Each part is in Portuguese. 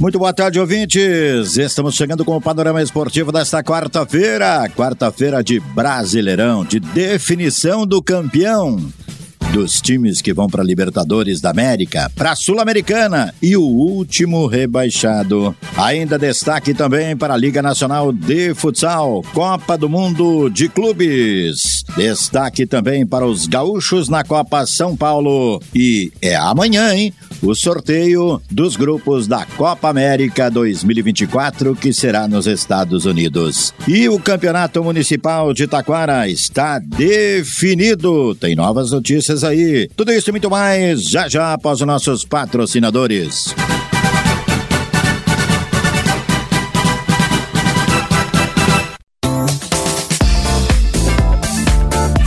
Muito boa tarde, ouvintes. Estamos chegando com o panorama esportivo desta quarta-feira, quarta-feira de Brasileirão, de definição do campeão dos times que vão para Libertadores da América, para Sul-Americana e o último rebaixado. Ainda destaque também para a Liga Nacional de Futsal, Copa do Mundo de Clubes. Destaque também para os gaúchos na Copa São Paulo. E é amanhã, hein? O sorteio dos grupos da Copa América 2024, que será nos Estados Unidos. E o Campeonato Municipal de Taquara está definido. Tem novas notícias aí. Tudo isso e muito mais já já após os nossos patrocinadores.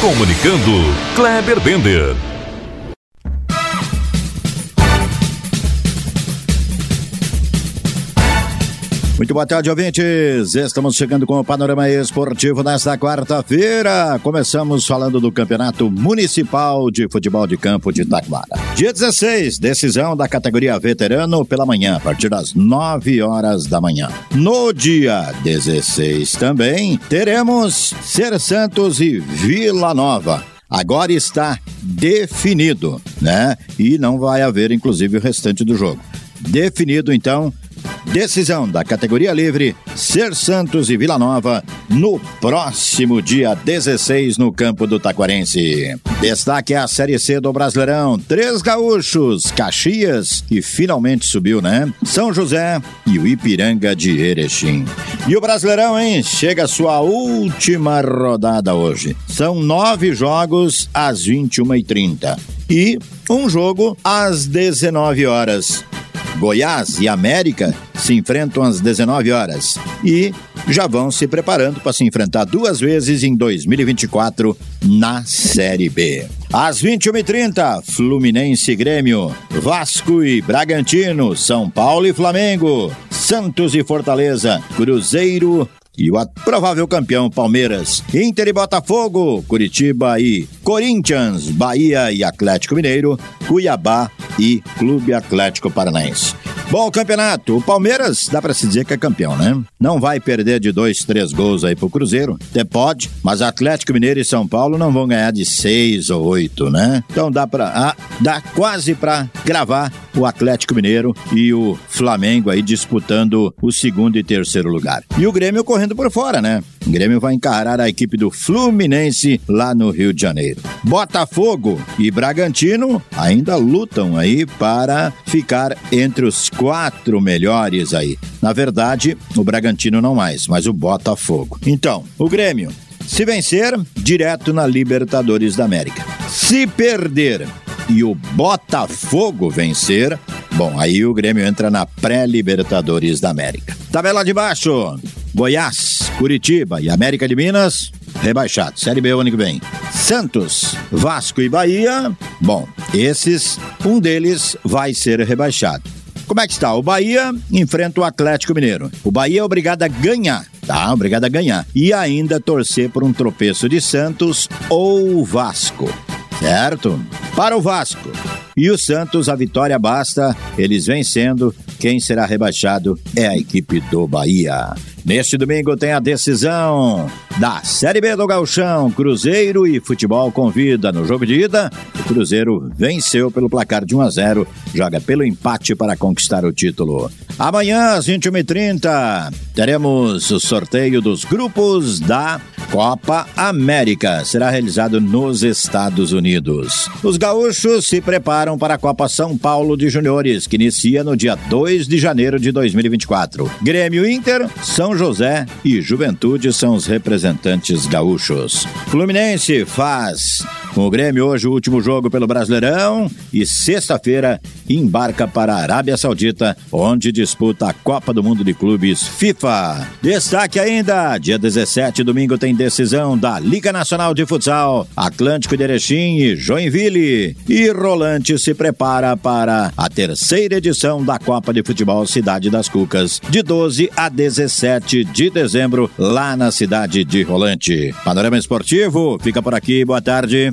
Comunicando, Kleber Bender. Muito boa tarde, ouvintes. Estamos chegando com o panorama esportivo nesta quarta-feira. Começamos falando do Campeonato Municipal de Futebol de Campo de Itaquara. Dia 16, decisão da categoria veterano pela manhã, a partir das 9 horas da manhã. No dia 16 também teremos Ser Santos e Vila Nova agora está definido, né? E não vai haver, inclusive, o restante do jogo. Definido, então, Decisão da categoria livre, Ser Santos e Vila Nova, no próximo dia 16 no campo do Taquarense. Destaque a Série C do Brasileirão, três gaúchos, Caxias, que finalmente subiu, né? São José e o Ipiranga de Erechim. E o Brasileirão, hein? Chega a sua última rodada hoje. São nove jogos às 21h30 e um jogo às 19 horas. Goiás e América se enfrentam às 19 horas e já vão se preparando para se enfrentar duas vezes em 2024 na Série B. Às 21h30, Fluminense e Grêmio, Vasco e Bragantino, São Paulo e Flamengo, Santos e Fortaleza, Cruzeiro e o provável campeão Palmeiras, Inter e Botafogo, Curitiba e Corinthians, Bahia e Atlético Mineiro, Cuiabá e Clube Atlético Paranaense. Bom, campeonato. O Palmeiras dá para se dizer que é campeão, né? Não vai perder de dois, três gols aí pro Cruzeiro. Até pode, mas Atlético Mineiro e São Paulo não vão ganhar de seis ou oito, né? Então dá para ah, dá quase para gravar o Atlético Mineiro e o Flamengo aí disputando o segundo e terceiro lugar. E o Grêmio correndo por fora, né? O Grêmio vai encarar a equipe do Fluminense lá no Rio de Janeiro. Botafogo e Bragantino ainda lutam aí para ficar entre os quatro melhores aí. Na verdade, o Bragantino não mais, mas o Botafogo. Então, o Grêmio, se vencer, direto na Libertadores da América. Se perder e o Botafogo vencer, bom, aí o Grêmio entra na pré-Libertadores da América. Tabela de baixo: Goiás, Curitiba e América de Minas, rebaixados. Série B o ano que vem. Santos, Vasco e Bahia, bom, esses, um deles vai ser rebaixado. Como é que está? O Bahia enfrenta o Atlético Mineiro. O Bahia é obrigado a ganhar, tá? Obrigado a ganhar. E ainda torcer por um tropeço de Santos ou Vasco certo? Para o Vasco E o Santos, a vitória basta, eles vencendo. Quem será rebaixado é a equipe do Bahia. Neste domingo tem a decisão da Série B do Galchão. Cruzeiro e Futebol convida no jogo de ida. O Cruzeiro venceu pelo placar de 1 a 0, joga pelo empate para conquistar o título. Amanhã às 21h30 teremos o sorteio dos grupos da Copa América. Será realizado nos Estados Unidos. Os gaúchos se preparam para a Copa São Paulo de Juniores, que inicia no dia 2 de janeiro de 2024. Grêmio Inter, São José e Juventude são os representantes gaúchos. Fluminense faz com o Grêmio hoje o último jogo pelo Brasileirão e sexta-feira embarca para a Arábia Saudita, onde disputa a Copa do Mundo de Clubes FIFA. Destaque ainda, dia 17, domingo tem decisão da Liga Nacional de Futsal, Atlântico de Erechim e Joinville. E Rolante se prepara para a terceira edição da Copa de Futebol Cidade das Cucas, de 12 a 17 de dezembro, lá na cidade de Rolante. Panorama Esportivo, fica por aqui, boa tarde.